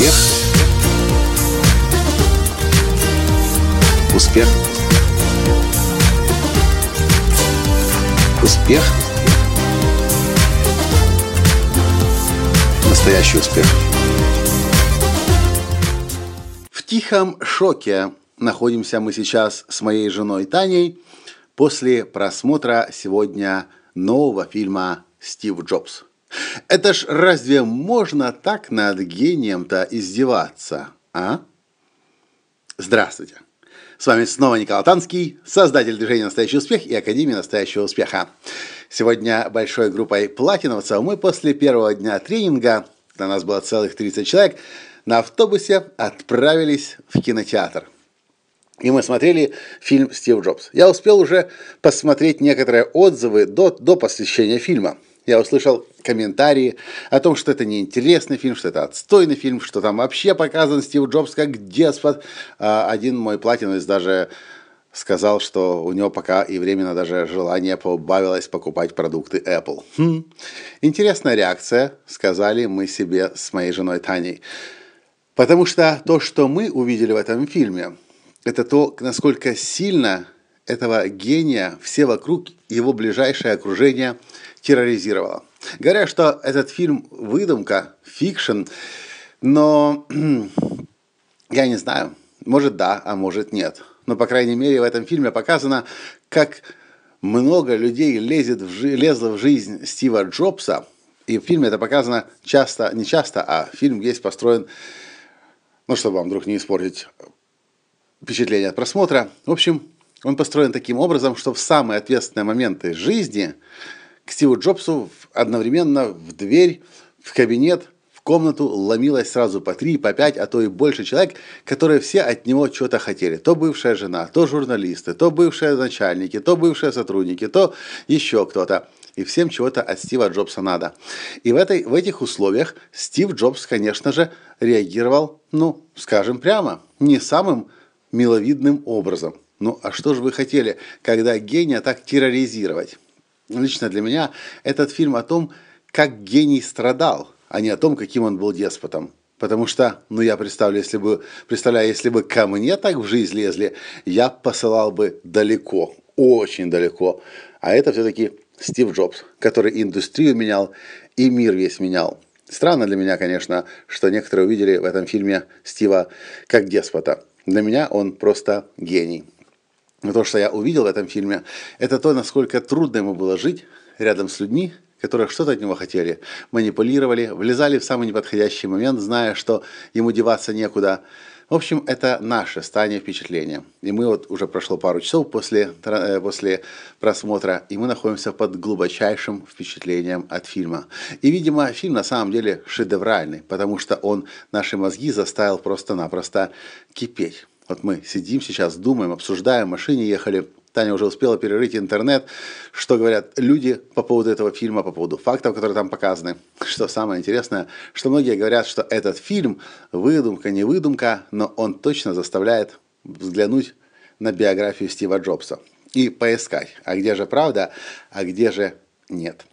Успех. Успех. Успех. Настоящий успех. В тихом шоке находимся мы сейчас с моей женой Таней после просмотра сегодня нового фильма «Стив Джобс». Это ж разве можно так над гением-то издеваться, а? Здравствуйте. С вами снова Николай Танский, создатель движения «Настоящий успех» и Академии «Настоящего успеха». Сегодня большой группой платиновцев мы после первого дня тренинга, на нас было целых 30 человек, на автобусе отправились в кинотеатр. И мы смотрели фильм «Стив Джобс». Я успел уже посмотреть некоторые отзывы до, до посвящения фильма – я услышал комментарии о том, что это неинтересный фильм, что это отстойный фильм, что там вообще показан Стив Джобс как деспот. А один мой платиновец даже сказал, что у него пока и временно даже желание побавилось покупать продукты Apple. Хм. Интересная реакция, сказали мы себе с моей женой Таней. Потому что то, что мы увидели в этом фильме, это то, насколько сильно этого гения все вокруг его ближайшее окружение – терроризировала. Говорят, что этот фильм выдумка, fiction, но я не знаю, может да, а может нет. Но, по крайней мере, в этом фильме показано, как много людей лезет в жи- лезло в жизнь Стива Джобса. И в фильме это показано часто, не часто, а фильм есть построен, ну, чтобы вам вдруг не испортить впечатление от просмотра. В общем, он построен таким образом, что в самые ответственные моменты жизни – к Стиву Джобсу одновременно в дверь, в кабинет, в комнату ломилось сразу по три, по пять, а то и больше человек, которые все от него что-то хотели. То бывшая жена, то журналисты, то бывшие начальники, то бывшие сотрудники, то еще кто-то. И всем чего-то от Стива Джобса надо. И в, этой, в этих условиях Стив Джобс, конечно же, реагировал, ну, скажем прямо, не самым миловидным образом. Ну, а что же вы хотели, когда гения так терроризировать? Лично для меня этот фильм о том, как гений страдал, а не о том, каким он был деспотом. Потому что, ну я представляю, если бы, представляю, если бы ко мне так в жизнь лезли, я посылал бы далеко, очень далеко. А это все-таки Стив Джобс, который индустрию менял и мир весь менял. Странно для меня, конечно, что некоторые увидели в этом фильме Стива как деспота. Для меня он просто гений. Но то, что я увидел в этом фильме, это то, насколько трудно ему было жить рядом с людьми, которые что-то от него хотели, манипулировали, влезали в самый неподходящий момент, зная, что ему деваться некуда. В общем, это наше стание впечатления. И мы вот уже прошло пару часов после, э, после просмотра, и мы находимся под глубочайшим впечатлением от фильма. И, видимо, фильм на самом деле шедевральный, потому что он наши мозги заставил просто-напросто кипеть. Вот мы сидим сейчас, думаем, обсуждаем, в машине ехали, Таня уже успела перерыть интернет, что говорят люди по поводу этого фильма, по поводу фактов, которые там показаны. Что самое интересное, что многие говорят, что этот фильм выдумка, не выдумка, но он точно заставляет взглянуть на биографию Стива Джобса и поискать, а где же правда, а где же нет.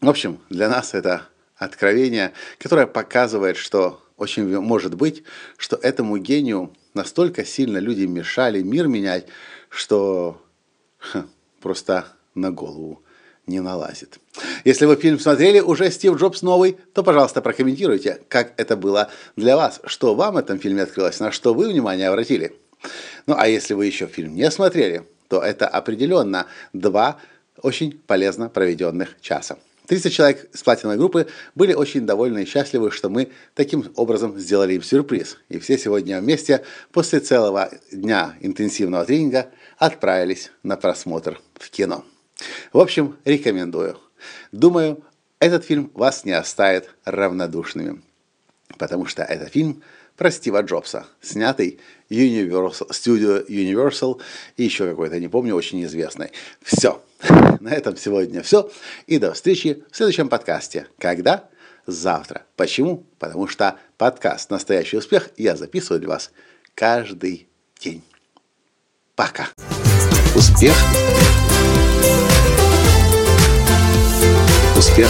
В общем, для нас это откровение, которое показывает, что очень может быть, что этому гению настолько сильно люди мешали мир менять, что ха, просто на голову не налазит. Если вы фильм смотрели уже Стив Джобс новый, то, пожалуйста, прокомментируйте, как это было для вас, что вам в этом фильме открылось, на что вы внимание обратили. Ну, а если вы еще фильм не смотрели, то это определенно два очень полезно проведенных часа. 30 человек с платиновой группы были очень довольны и счастливы, что мы таким образом сделали им сюрприз. И все сегодня вместе после целого дня интенсивного тренинга отправились на просмотр в кино. В общем, рекомендую. Думаю, этот фильм вас не оставит равнодушными, потому что это фильм про Стива Джобса, снятый Universal, Studio Universal и еще какой-то, не помню, очень известный. Все. На этом сегодня все. И до встречи в следующем подкасте. Когда? Завтра. Почему? Потому что подкаст «Настоящий успех» я записываю для вас каждый день. Пока. Успех. Успех.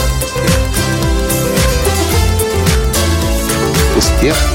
Успех быть